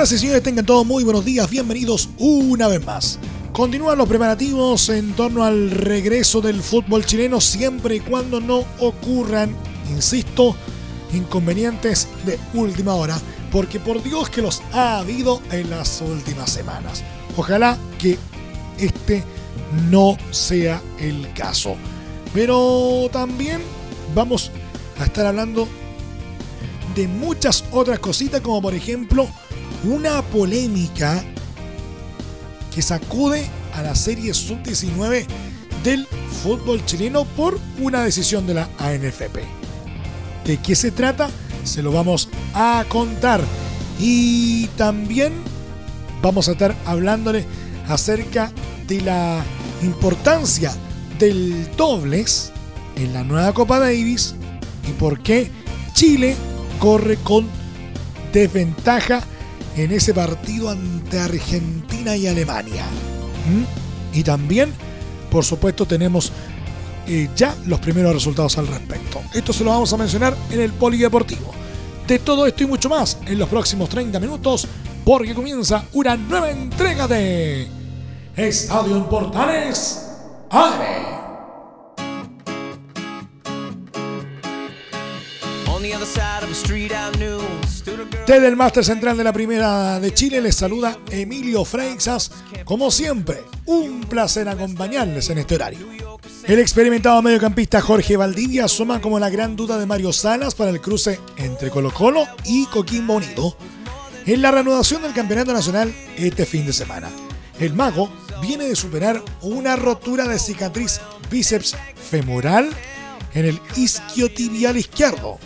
Señoras y señores, tengan todos muy buenos días, bienvenidos una vez más. Continúan los preparativos en torno al regreso del fútbol chileno siempre y cuando no ocurran, insisto, inconvenientes de última hora, porque por Dios que los ha habido en las últimas semanas. Ojalá que este no sea el caso. Pero también vamos a estar hablando de muchas otras cositas, como por ejemplo una polémica que sacude a la serie sub-19 del fútbol chileno por una decisión de la ANFP. ¿De qué se trata? Se lo vamos a contar. Y también vamos a estar hablándole acerca de la importancia del dobles en la nueva Copa Davis y por qué Chile corre con desventaja en ese partido ante Argentina y Alemania. ¿Mm? Y también, por supuesto, tenemos eh, ya los primeros resultados al respecto. Esto se lo vamos a mencionar en el Polideportivo. De todo esto y mucho más en los próximos 30 minutos, porque comienza una nueva entrega de Estadio en Portales ¡Abre! Desde el máster central de la Primera de Chile les saluda Emilio Freixas. Como siempre, un placer acompañarles en este horario. El experimentado mediocampista Jorge Valdivia asoma como la gran duda de Mario Salas para el cruce entre Colo Colo y Coquimbo Unido en la reanudación del Campeonato Nacional este fin de semana. El mago viene de superar una rotura de cicatriz bíceps femoral en el isquiotibial izquierdo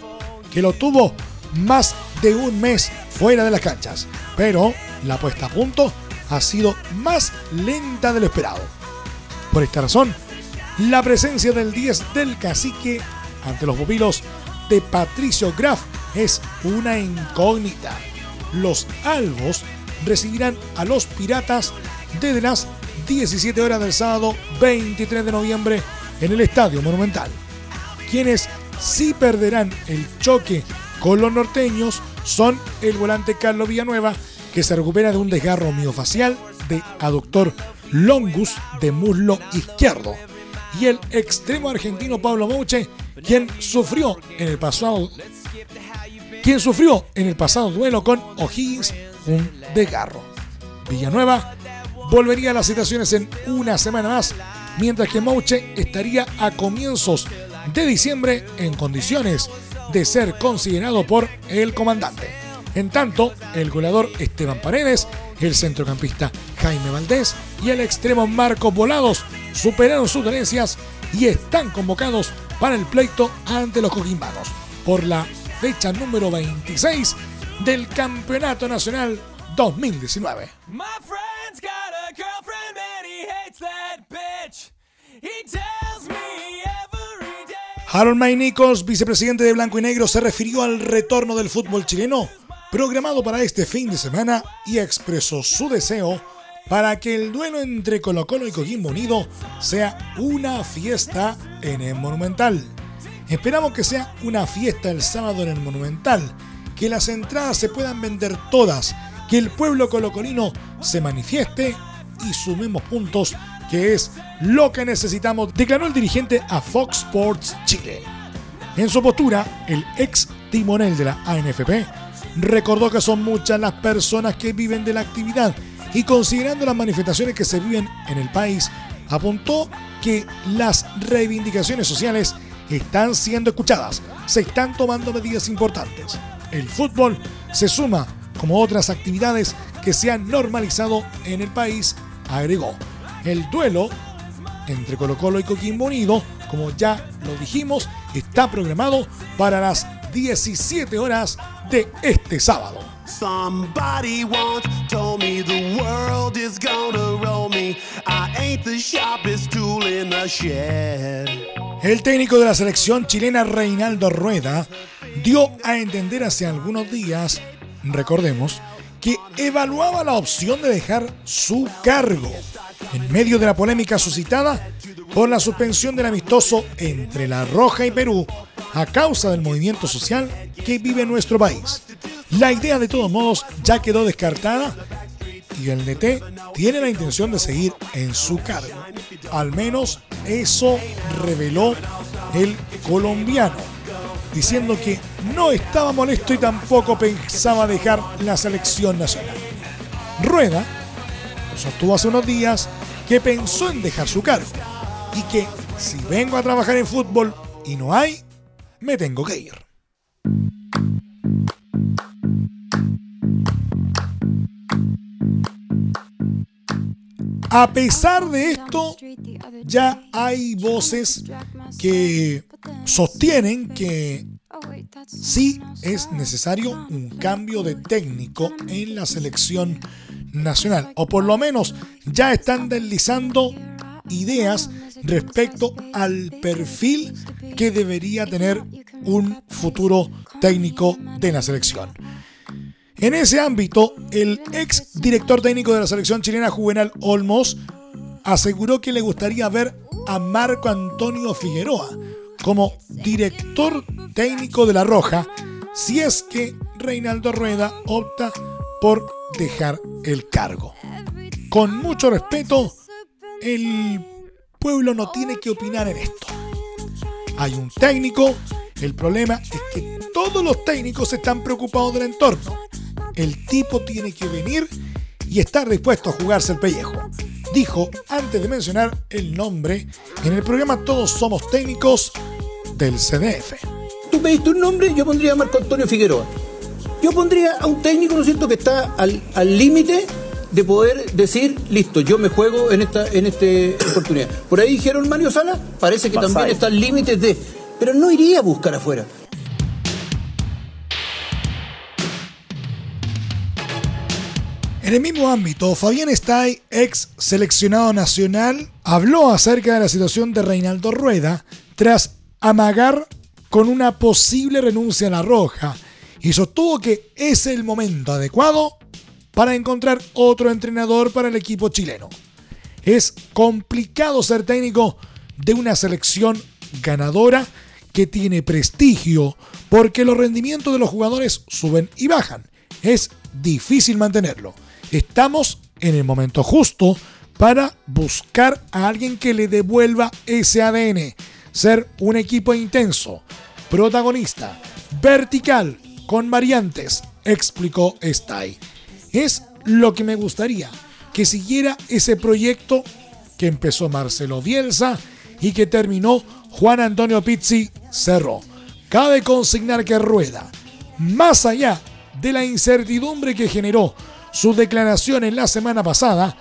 que lo tuvo más de un mes fuera de las canchas, pero la puesta a punto ha sido más lenta de lo esperado. Por esta razón, la presencia del 10 del cacique ante los pupilos de Patricio Graf es una incógnita. Los albos recibirán a los piratas desde las 17 horas del sábado 23 de noviembre en el Estadio Monumental, quienes sí perderán el choque con los norteños son el volante Carlos Villanueva, que se recupera de un desgarro miofacial de aductor longus de muslo izquierdo, y el extremo argentino Pablo Mouche, quien sufrió en el pasado quien sufrió en el pasado duelo con O'Higgins un desgarro. Villanueva volvería a las situaciones en una semana más, mientras que Mouche estaría a comienzos de diciembre en condiciones de ser considerado por el comandante. En tanto, el goleador Esteban Paredes, el centrocampista Jaime Valdés y el extremo Marcos Volados superaron sus dolencias y están convocados para el pleito ante los coquimbanos por la fecha número 26 del Campeonato Nacional 2019. Harold May Nichols, vicepresidente de Blanco y Negro, se refirió al retorno del fútbol chileno programado para este fin de semana y expresó su deseo para que el duelo entre Colo Colo y Coquimbo Unido sea una fiesta en el Monumental. Esperamos que sea una fiesta el sábado en el Monumental, que las entradas se puedan vender todas, que el pueblo colocolino se manifieste y sumemos puntos que es lo que necesitamos, declaró el dirigente a Fox Sports Chile. En su postura, el ex timonel de la ANFP recordó que son muchas las personas que viven de la actividad y considerando las manifestaciones que se viven en el país, apuntó que las reivindicaciones sociales están siendo escuchadas, se están tomando medidas importantes. El fútbol se suma como otras actividades que se han normalizado en el país, agregó. El duelo entre Colo Colo y Coquimbo Unido, como ya lo dijimos, está programado para las 17 horas de este sábado. Somebody once told me the world is gonna roll me. I ain't the sharpest tool in the shed. El técnico de la selección chilena Reinaldo Rueda dio a entender hace algunos días, recordemos, que evaluaba la opción de dejar su cargo en medio de la polémica suscitada por la suspensión del amistoso entre La Roja y Perú a causa del movimiento social que vive nuestro país. La idea de todos modos ya quedó descartada y el DT tiene la intención de seguir en su cargo. Al menos eso reveló el colombiano, diciendo que no estaba molesto y tampoco pensaba dejar la selección nacional. Rueda sostuvo hace unos días que pensó en dejar su cargo y que si vengo a trabajar en fútbol y no hay, me tengo que ir. A pesar de esto, ya hay voces que sostienen que sí es necesario un cambio de técnico en la selección nacional, o por lo menos ya están deslizando ideas respecto al perfil que debería tener un futuro técnico de la selección. En ese ámbito, el ex director técnico de la selección chilena Juvenal Olmos aseguró que le gustaría ver a Marco Antonio Figueroa como director técnico de La Roja si es que Reinaldo Rueda opta por dejar el cargo. Con mucho respeto, el pueblo no tiene que opinar en esto. Hay un técnico, el problema es que todos los técnicos están preocupados del entorno. El tipo tiene que venir y estar dispuesto a jugarse el pellejo. Dijo antes de mencionar el nombre en el programa Todos Somos Técnicos del CDF. Tú pediste un nombre, yo pondría Marco Antonio Figueroa. Yo pondría a un técnico, ¿no es cierto?, que está al límite de poder decir, listo, yo me juego en esta, en este oportunidad. Por ahí dijeron Mario Sala, parece que también está al límite de. Pero no iría a buscar afuera. En el mismo ámbito, Fabián Stay, ex seleccionado nacional, habló acerca de la situación de Reinaldo Rueda tras amagar con una posible renuncia a la Roja y sostuvo que es el momento adecuado para encontrar otro entrenador para el equipo chileno. Es complicado ser técnico de una selección ganadora que tiene prestigio porque los rendimientos de los jugadores suben y bajan. Es difícil mantenerlo. Estamos en el momento justo para buscar a alguien que le devuelva ese ADN. Ser un equipo intenso, protagonista, vertical, con variantes, explicó Stay es lo que me gustaría, que siguiera ese proyecto que empezó Marcelo Bielsa y que terminó Juan Antonio Pizzi Cerro. Cabe consignar que Rueda, más allá de la incertidumbre que generó su declaración en la semana pasada,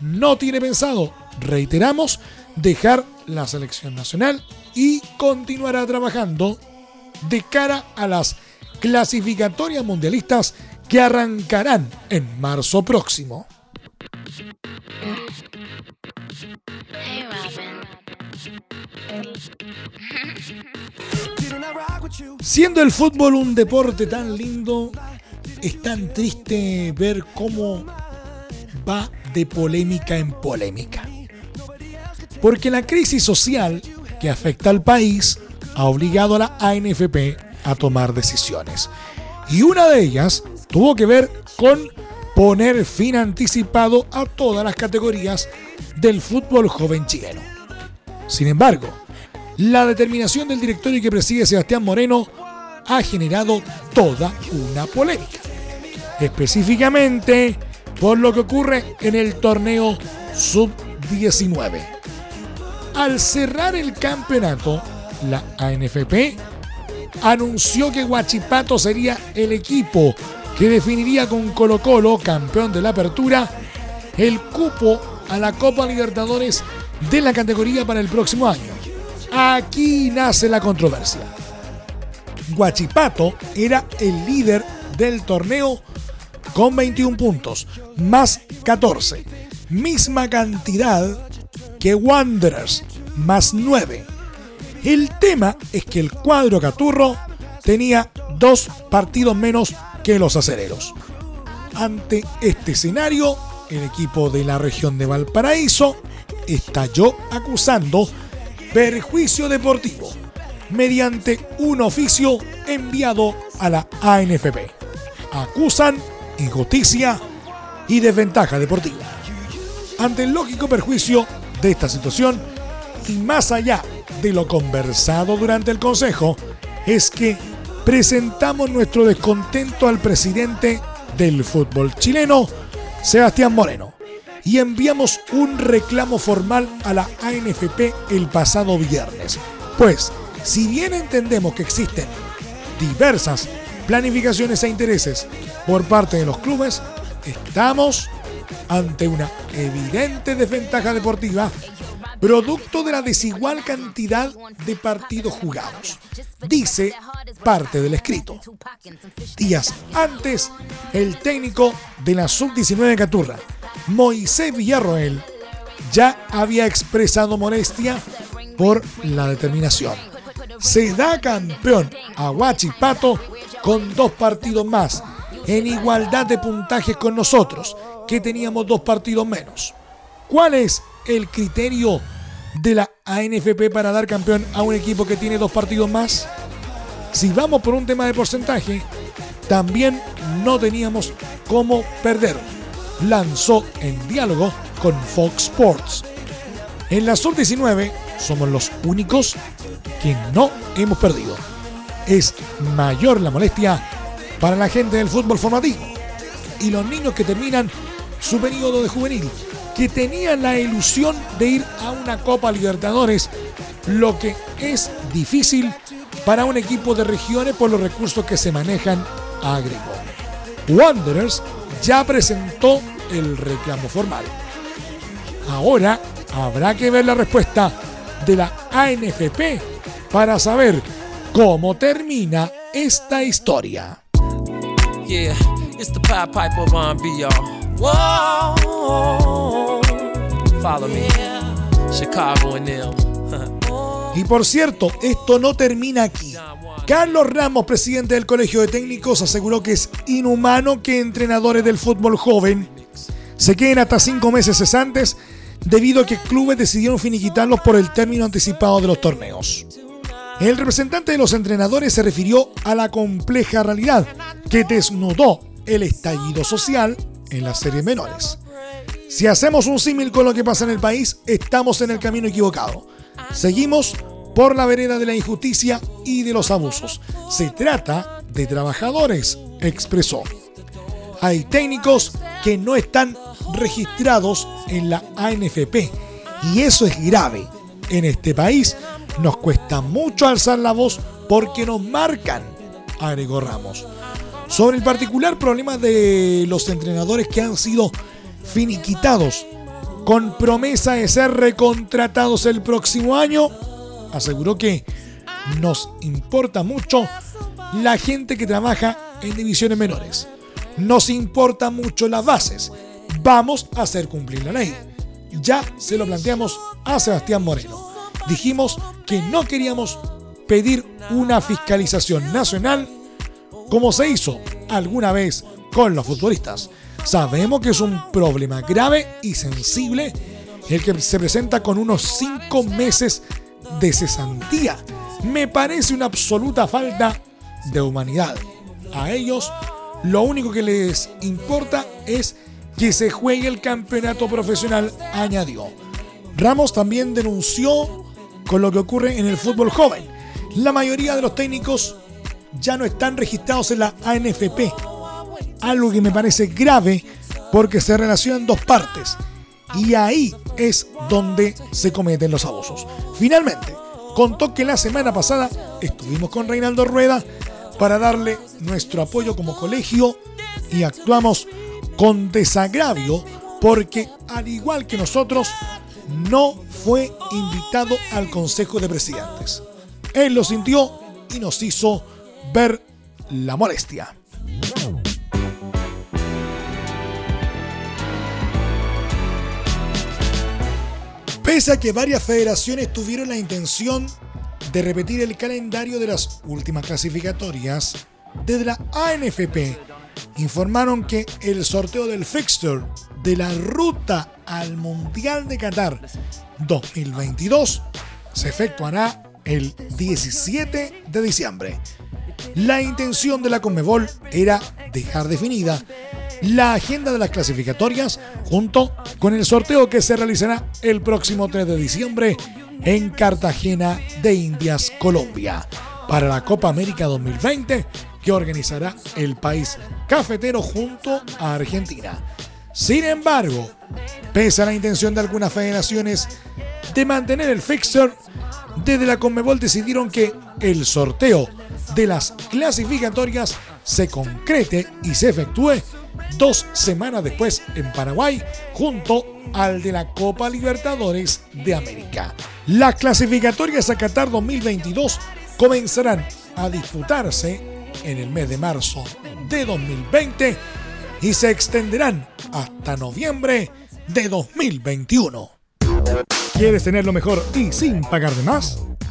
no tiene pensado, reiteramos, dejar la selección nacional y continuará trabajando de cara a las clasificatorias mundialistas que arrancarán en marzo próximo. Siendo el fútbol un deporte tan lindo, es tan triste ver cómo va de polémica en polémica. Porque la crisis social que afecta al país ha obligado a la ANFP a tomar decisiones. Y una de ellas tuvo que ver con poner fin anticipado a todas las categorías del fútbol joven chileno. Sin embargo, la determinación del directorio que preside Sebastián Moreno ha generado toda una polémica. Específicamente por lo que ocurre en el torneo sub-19. Al cerrar el campeonato, la ANFP anunció que Guachipato sería el equipo que definiría con Colo Colo, campeón de la apertura, el cupo a la Copa Libertadores de la categoría para el próximo año. Aquí nace la controversia. Guachipato era el líder del torneo con 21 puntos, más 14. Misma cantidad que Wanderers, más 9. El tema es que el cuadro Caturro tenía dos partidos menos que los acereros. Ante este escenario, el equipo de la región de Valparaíso estalló acusando perjuicio deportivo mediante un oficio enviado a la ANFP. Acusan injusticia y desventaja deportiva. Ante el lógico perjuicio de esta situación y más allá de lo conversado durante el Consejo, es que presentamos nuestro descontento al presidente del fútbol chileno, Sebastián Moreno, y enviamos un reclamo formal a la ANFP el pasado viernes. Pues, si bien entendemos que existen diversas planificaciones e intereses por parte de los clubes, estamos ante una evidente desventaja deportiva producto de la desigual cantidad de partidos jugados, dice parte del escrito. Días antes, el técnico de la sub-19 Caturra, Moisés Villarroel, ya había expresado molestia por la determinación. Se da campeón a Huachipato con dos partidos más, en igualdad de puntajes con nosotros, que teníamos dos partidos menos. ¿Cuál es el criterio de la ANFP para dar campeón a un equipo que tiene dos partidos más? Si vamos por un tema de porcentaje, también no teníamos cómo perder. Lanzó en diálogo con Fox Sports. En la sub-19 somos los únicos que no hemos perdido. Es mayor la molestia para la gente del fútbol formativo y los niños que terminan su periodo de juvenil que tenían la ilusión de ir a una Copa Libertadores, lo que es difícil para un equipo de regiones por los recursos que se manejan, agregó. Wanderers ya presentó el reclamo formal. Ahora habrá que ver la respuesta de la ANFP para saber cómo termina esta historia. Y por cierto, esto no termina aquí. Carlos Ramos, presidente del Colegio de Técnicos, aseguró que es inhumano que entrenadores del fútbol joven se queden hasta cinco meses cesantes debido a que clubes decidieron finiquitarlos por el término anticipado de los torneos. El representante de los entrenadores se refirió a la compleja realidad que desnudó el estallido social en las series menores. Si hacemos un símil con lo que pasa en el país, estamos en el camino equivocado. Seguimos por la vereda de la injusticia y de los abusos. Se trata de trabajadores, expresó. Hay técnicos que no están registrados en la ANFP y eso es grave. En este país nos cuesta mucho alzar la voz porque nos marcan, agregó Ramos. Sobre el particular problema de los entrenadores que han sido finiquitados con promesa de ser recontratados el próximo año, aseguró que nos importa mucho la gente que trabaja en divisiones menores. Nos importa mucho las bases. Vamos a hacer cumplir la ley. Ya se lo planteamos a Sebastián Moreno. Dijimos que no queríamos pedir una fiscalización nacional como se hizo alguna vez con los futbolistas. Sabemos que es un problema grave y sensible el que se presenta con unos cinco meses de cesantía. Me parece una absoluta falta de humanidad. A ellos lo único que les importa es que se juegue el campeonato profesional, añadió. Ramos también denunció con lo que ocurre en el fútbol joven. La mayoría de los técnicos ya no están registrados en la ANFP. Algo que me parece grave porque se relacionan dos partes. Y ahí es donde se cometen los abusos. Finalmente, contó que la semana pasada estuvimos con Reinaldo Rueda para darle nuestro apoyo como colegio y actuamos con desagravio porque al igual que nosotros no fue invitado al Consejo de Presidentes. Él lo sintió y nos hizo ver la molestia. Pese a que varias federaciones tuvieron la intención de repetir el calendario de las últimas clasificatorias, desde la ANFP informaron que el sorteo del fixture de la ruta al Mundial de Qatar 2022 se efectuará el 17 de diciembre. La intención de la Conmebol era dejar definida la agenda de las clasificatorias junto con el sorteo que se realizará el próximo 3 de diciembre en Cartagena de Indias, Colombia, para la Copa América 2020 que organizará el país cafetero junto a Argentina. Sin embargo, pese a la intención de algunas federaciones de mantener el fixture, desde la Conmebol decidieron que el sorteo de las clasificatorias se concrete y se efectúe dos semanas después en Paraguay junto al de la Copa Libertadores de América. Las clasificatorias a Qatar 2022 comenzarán a disputarse en el mes de marzo de 2020 y se extenderán hasta noviembre de 2021. ¿Quieres tener lo mejor y sin pagar de más?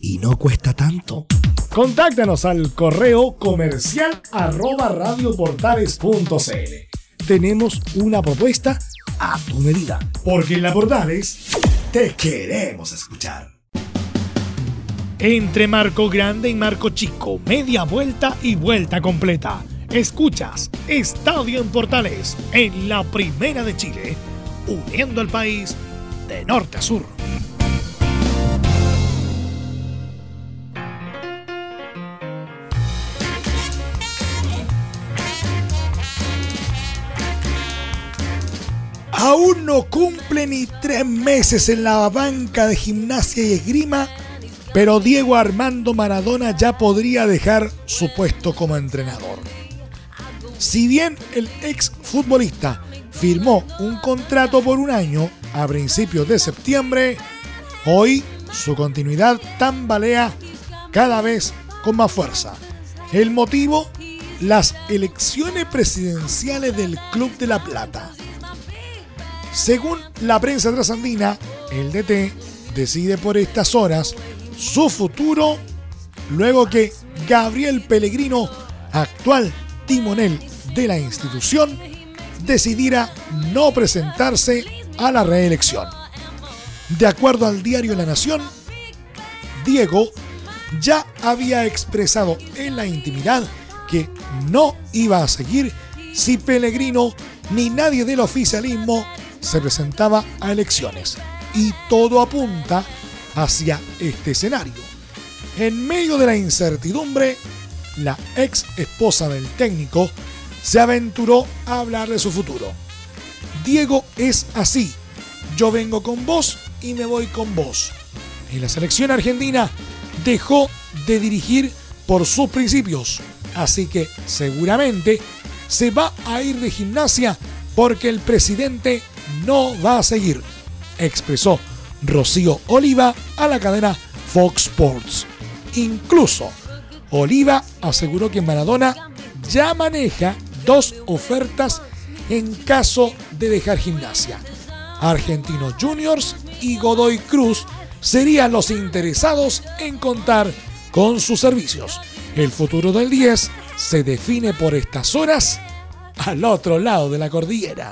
y no cuesta tanto. Contáctanos al correo comercial arroba radioportales.cl. Tenemos una propuesta a tu medida. Porque en la Portales te queremos escuchar. Entre Marco Grande y Marco Chico, media vuelta y vuelta completa. Escuchas Estadio en Portales en la Primera de Chile, uniendo al país de norte a sur. Aún no cumple ni tres meses en la banca de gimnasia y esgrima, pero Diego Armando Maradona ya podría dejar su puesto como entrenador. Si bien el ex futbolista firmó un contrato por un año a principios de septiembre, hoy su continuidad tambalea cada vez con más fuerza. El motivo, las elecciones presidenciales del Club de la Plata. Según la prensa trasandina, el DT decide por estas horas su futuro luego que Gabriel Pellegrino, actual timonel de la institución, decidiera no presentarse a la reelección. De acuerdo al diario La Nación, Diego ya había expresado en la intimidad que no iba a seguir si Pellegrino ni nadie del oficialismo se presentaba a elecciones y todo apunta hacia este escenario. En medio de la incertidumbre, la ex esposa del técnico se aventuró a hablar de su futuro. Diego es así, yo vengo con vos y me voy con vos. En la selección argentina dejó de dirigir por sus principios, así que seguramente se va a ir de gimnasia porque el presidente no va a seguir, expresó Rocío Oliva a la cadena Fox Sports. Incluso, Oliva aseguró que Maradona ya maneja dos ofertas en caso de dejar gimnasia. Argentinos Juniors y Godoy Cruz serían los interesados en contar con sus servicios. El futuro del 10 se define por estas horas al otro lado de la cordillera.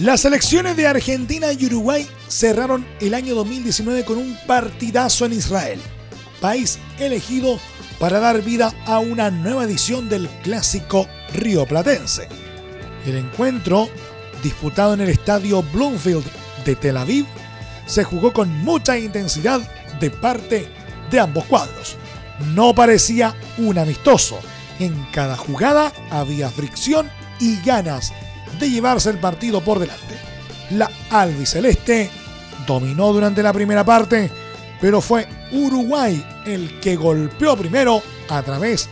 Las selecciones de Argentina y Uruguay cerraron el año 2019 con un partidazo en Israel, país elegido para dar vida a una nueva edición del clásico río platense. El encuentro, disputado en el estadio Bloomfield de Tel Aviv, se jugó con mucha intensidad de parte de ambos cuadros. No parecía un amistoso En cada jugada había fricción y ganas de llevarse el partido por delante. La albiceleste dominó durante la primera parte, pero fue Uruguay el que golpeó primero a través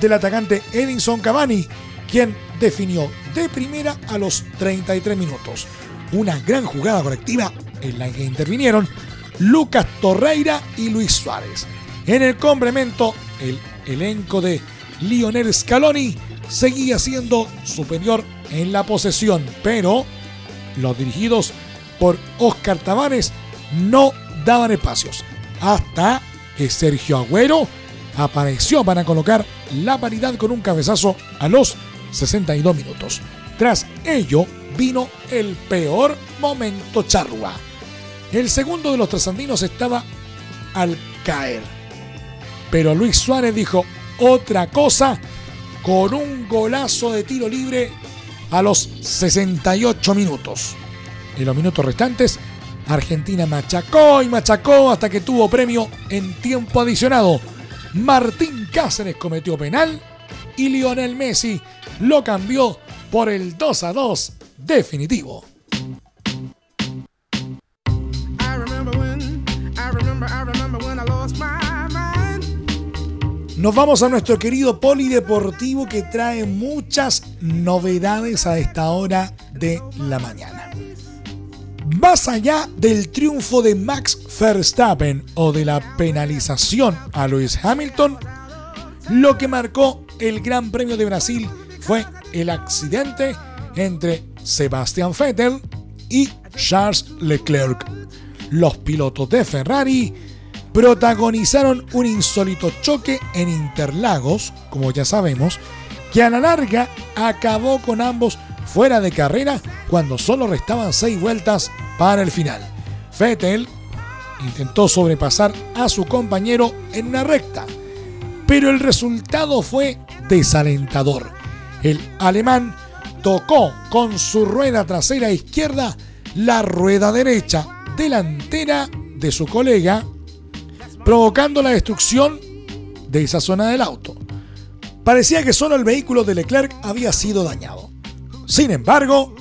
del atacante Edinson Cavani, quien definió de primera a los 33 minutos. Una gran jugada colectiva en la que intervinieron Lucas Torreira y Luis Suárez. En el complemento, el elenco de Lionel Scaloni seguía siendo superior en la posesión, pero los dirigidos por Oscar Tavares no daban espacios hasta que Sergio Agüero apareció para colocar la paridad con un cabezazo a los 62 minutos. Tras ello vino el peor momento charrua. El segundo de los trasandinos estaba al caer. Pero Luis Suárez dijo otra cosa con un golazo de tiro libre a los 68 minutos. En los minutos restantes, Argentina machacó y machacó hasta que tuvo premio en tiempo adicionado. Martín Cáceres cometió penal y Lionel Messi lo cambió por el 2 a 2 definitivo. Nos vamos a nuestro querido polideportivo que trae muchas novedades a esta hora de la mañana. Más allá del triunfo de Max Verstappen o de la penalización a Lewis Hamilton, lo que marcó el Gran Premio de Brasil fue el accidente entre Sebastian Vettel y Charles Leclerc. Los pilotos de Ferrari protagonizaron un insólito choque en Interlagos, como ya sabemos, que a la larga acabó con ambos fuera de carrera cuando solo restaban seis vueltas para el final. Vettel intentó sobrepasar a su compañero en una recta, pero el resultado fue desalentador. El alemán tocó con su rueda trasera izquierda la rueda derecha delantera de su colega provocando la destrucción de esa zona del auto. Parecía que solo el vehículo de Leclerc había sido dañado. Sin embargo,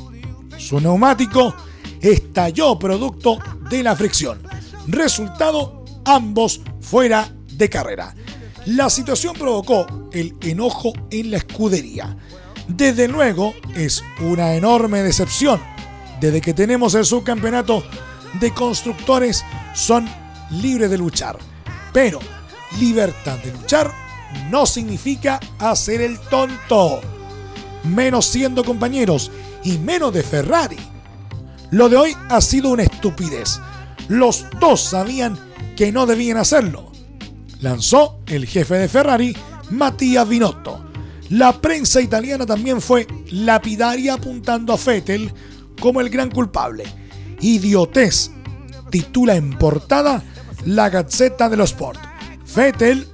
su neumático estalló producto de la fricción. Resultado, ambos fuera de carrera. La situación provocó el enojo en la escudería. Desde luego, es una enorme decepción. Desde que tenemos el subcampeonato de constructores, son libres de luchar pero libertad de luchar no significa hacer el tonto. Menos siendo compañeros y menos de Ferrari. Lo de hoy ha sido una estupidez. Los dos sabían que no debían hacerlo. Lanzó el jefe de Ferrari, Mattia Binotto. La prensa italiana también fue lapidaria apuntando a Vettel como el gran culpable. Idiotez titula en portada la Gazzetta dello Sport. Vettel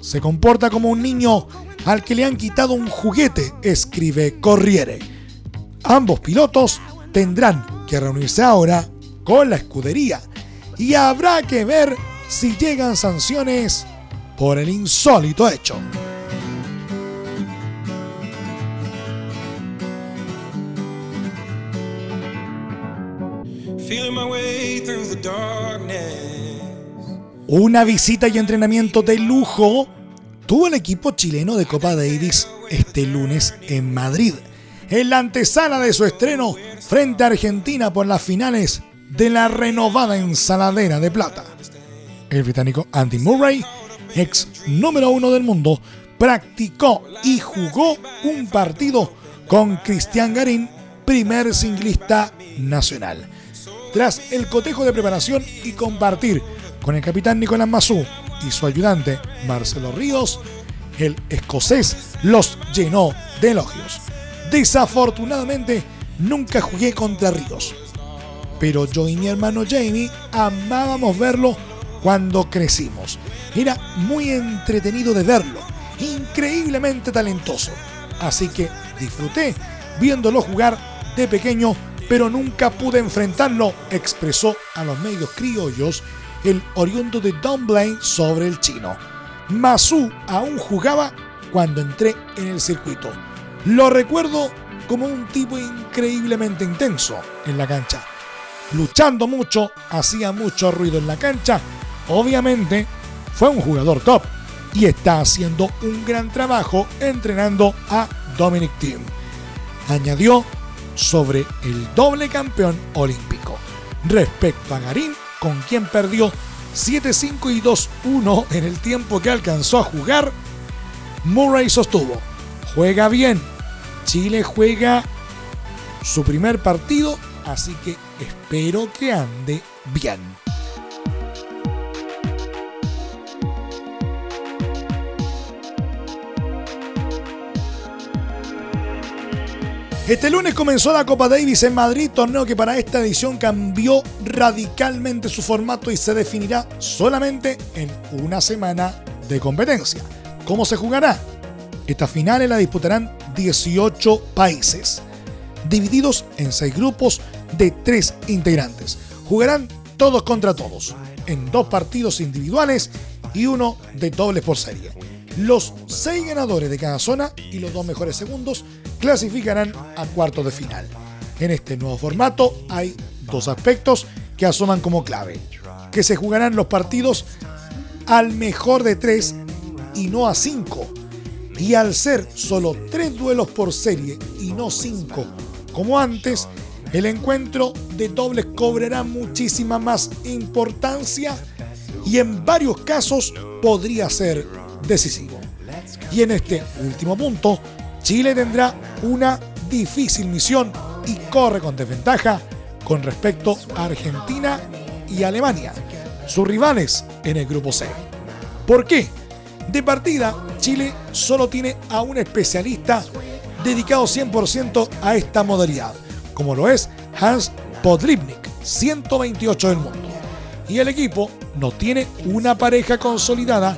se comporta como un niño al que le han quitado un juguete, escribe Corriere. Ambos pilotos tendrán que reunirse ahora con la escudería y habrá que ver si llegan sanciones por el insólito hecho. Una visita y entrenamiento de lujo tuvo el equipo chileno de Copa Davis este lunes en Madrid, en la antesala de su estreno frente a Argentina por las finales de la renovada ensaladera de plata. El británico Andy Murray, ex número uno del mundo, practicó y jugó un partido con Cristian Garín, primer singlista nacional. Tras el cotejo de preparación y compartir con el capitán Nicolás Massú y su ayudante Marcelo Ríos, el escocés los llenó de elogios. Desafortunadamente, nunca jugué contra Ríos, pero yo y mi hermano Jamie amábamos verlo cuando crecimos. Era muy entretenido de verlo, increíblemente talentoso. Así que disfruté viéndolo jugar de pequeño, pero nunca pude enfrentarlo, expresó a los medios criollos el oriundo de Dunblane sobre el chino. Masu aún jugaba cuando entré en el circuito. Lo recuerdo como un tipo increíblemente intenso en la cancha. Luchando mucho, hacía mucho ruido en la cancha. Obviamente fue un jugador top y está haciendo un gran trabajo entrenando a Dominic Thiem. Añadió sobre el doble campeón olímpico. Respecto a Garín, con quien perdió 7-5 y 2-1 en el tiempo que alcanzó a jugar, Murray sostuvo, juega bien, Chile juega su primer partido, así que espero que ande bien. Este lunes comenzó la Copa Davis en Madrid, torneo que para esta edición cambió radicalmente su formato y se definirá solamente en una semana de competencia. ¿Cómo se jugará? Estas finales la disputarán 18 países, divididos en 6 grupos de 3 integrantes. Jugarán todos contra todos, en dos partidos individuales y uno de dobles por serie. Los 6 ganadores de cada zona y los dos mejores segundos clasificarán a cuartos de final. En este nuevo formato hay dos aspectos que asoman como clave, que se jugarán los partidos al mejor de tres y no a cinco. Y al ser solo tres duelos por serie y no cinco como antes, el encuentro de dobles cobrará muchísima más importancia y en varios casos podría ser decisivo. Y en este último punto, Chile tendrá una difícil misión y corre con desventaja con respecto a Argentina y Alemania, sus rivales en el grupo C. ¿Por qué? De partida, Chile solo tiene a un especialista dedicado 100% a esta modalidad, como lo es Hans Podrivnik, 128 del mundo. Y el equipo no tiene una pareja consolidada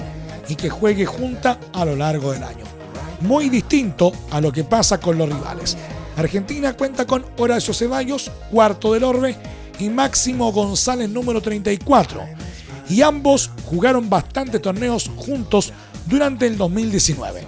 y que juegue junta a lo largo del año muy distinto a lo que pasa con los rivales. Argentina cuenta con Horacio Ceballos, cuarto del orbe, y Máximo González, número 34. Y ambos jugaron bastantes torneos juntos durante el 2019.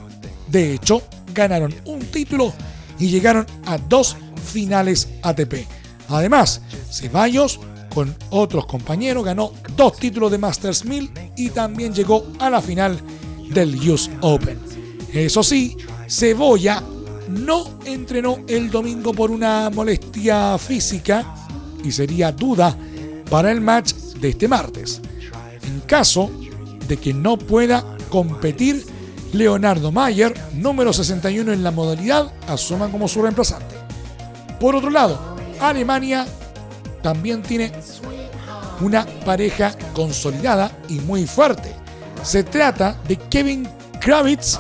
De hecho, ganaron un título y llegaron a dos finales ATP. Además, Ceballos, con otros compañeros, ganó dos títulos de Masters 1000 y también llegó a la final del US Open. Eso sí, Cebolla no entrenó el domingo por una molestia física y sería duda para el match de este martes. En caso de que no pueda competir, Leonardo Mayer, número 61 en la modalidad, asoma como su reemplazante. Por otro lado, Alemania también tiene una pareja consolidada y muy fuerte. Se trata de Kevin Kravitz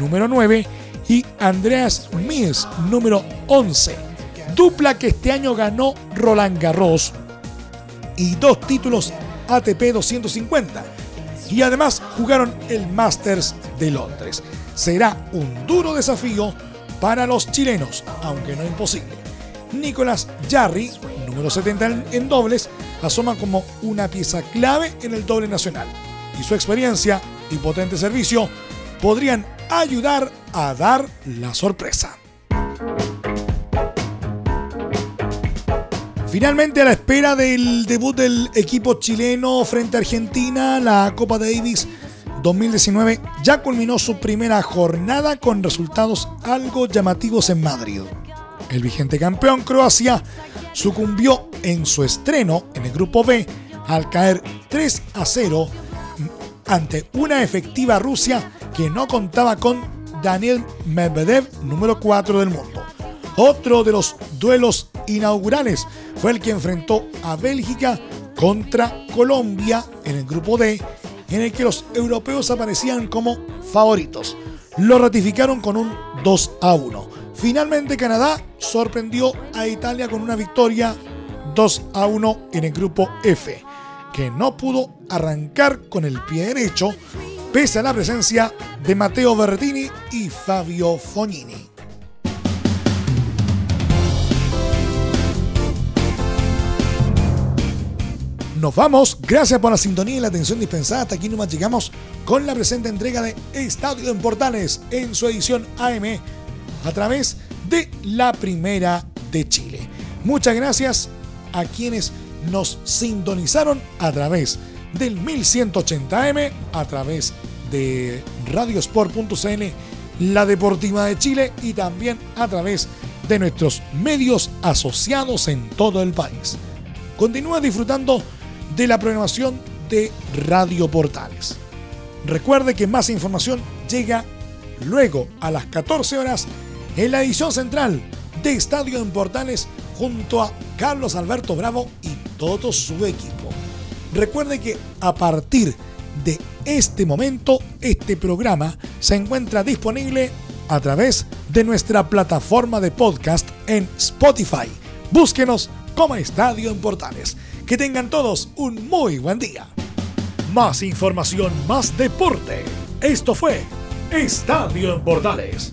número 9, y Andreas Mies, número 11. Dupla que este año ganó Roland Garros y dos títulos ATP 250. Y además jugaron el Masters de Londres. Será un duro desafío para los chilenos, aunque no imposible. Nicolás Jarry, número 70 en dobles, asoma como una pieza clave en el doble nacional. Y su experiencia y potente servicio podrían ayudar a dar la sorpresa. Finalmente, a la espera del debut del equipo chileno frente a Argentina, la Copa Davis 2019 ya culminó su primera jornada con resultados algo llamativos en Madrid. El vigente campeón Croacia sucumbió en su estreno en el grupo B al caer 3 a 0 ante una efectiva Rusia que no contaba con Daniel Medvedev, número 4 del mundo. Otro de los duelos inaugurales fue el que enfrentó a Bélgica contra Colombia en el grupo D, en el que los europeos aparecían como favoritos. Lo ratificaron con un 2 a 1. Finalmente Canadá sorprendió a Italia con una victoria 2 a 1 en el grupo F, que no pudo arrancar con el pie derecho pese a la presencia de Matteo Berrettini y Fabio Fognini. Nos vamos, gracias por la sintonía y la atención dispensada. Hasta aquí nomás llegamos con la presente entrega de Estadio en Portales en su edición AM a través de la Primera de Chile. Muchas gracias a quienes nos sintonizaron a través del 1180M, a través de radiosport.cl, la Deportiva de Chile y también a través de nuestros medios asociados en todo el país. Continúa disfrutando de la programación de Radio Portales. Recuerde que más información llega luego a las 14 horas en la edición central de Estadio en Portales junto a Carlos Alberto Bravo y todo su equipo. Recuerde que a partir de este momento, este programa se encuentra disponible a través de nuestra plataforma de podcast en Spotify. Búsquenos como Estadio en Portales. Que tengan todos un muy buen día. Más información, más deporte. Esto fue Estadio en Portales,